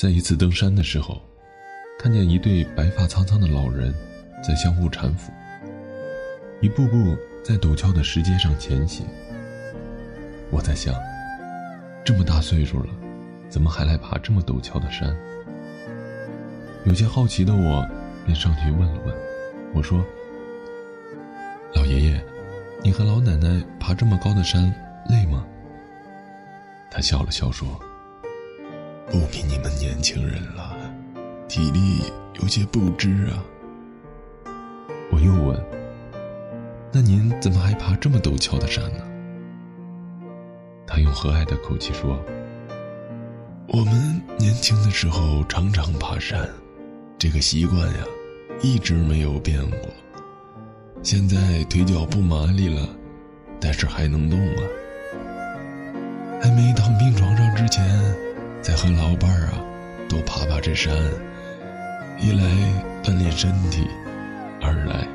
在一次登山的时候，看见一对白发苍苍的老人在相互搀扶，一步步在陡峭的石阶上前行。我在想，这么大岁数了，怎么还来爬这么陡峭的山？有些好奇的我，便上去问了问。我说：“老爷爷，你和老奶奶爬这么高的山累吗？”他笑了笑说。不比你们年轻人了，体力有些不支啊。我又问：“那您怎么还爬这么陡峭的山呢？”他用和蔼的口气说：“我们年轻的时候常常爬山，这个习惯呀，一直没有变过。现在腿脚不麻利了，但是还能动啊。还没躺病床上之前。”再和老伴儿啊，多爬爬这山，一来锻炼身体，二来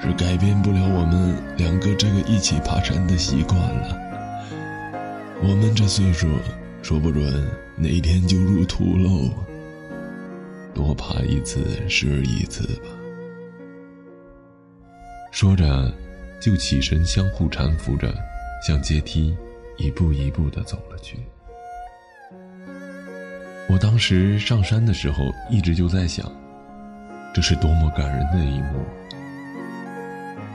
是改变不了我们两个这个一起爬山的习惯了。我们这岁数，说不准哪天就入土喽。多爬一次是一次吧。说着，就起身相互搀扶着，向阶梯一步一步地走了去。我当时上山的时候，一直就在想，这是多么感人的一幕。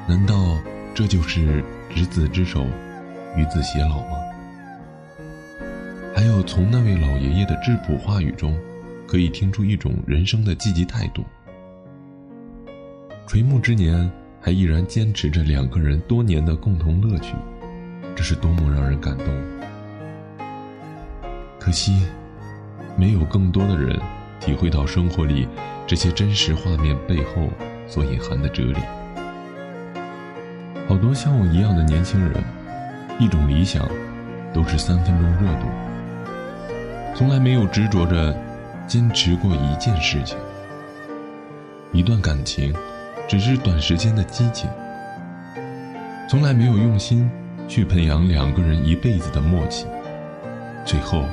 难道这就是执子之手，与子偕老吗？还有从那位老爷爷的质朴话语中，可以听出一种人生的积极态度。垂暮之年，还依然坚持着两个人多年的共同乐趣，这是多么让人感动。可惜。没有更多的人体会到生活里这些真实画面背后所隐含的哲理。好多像我一样的年轻人，一种理想，都是三分钟热度，从来没有执着着坚持过一件事情。一段感情，只是短时间的激情，从来没有用心去培养两个人一辈子的默契，最后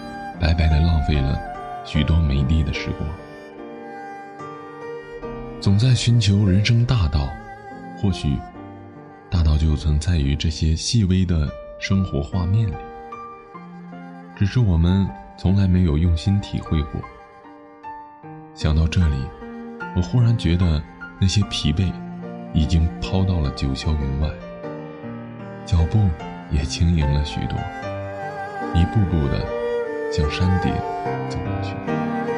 白白的浪费了。许多美丽的时光，总在寻求人生大道，或许大道就存在于这些细微的生活画面里，只是我们从来没有用心体会过。想到这里，我忽然觉得那些疲惫已经抛到了九霄云外，脚步也轻盈了许多，一步步的。向山顶走过去。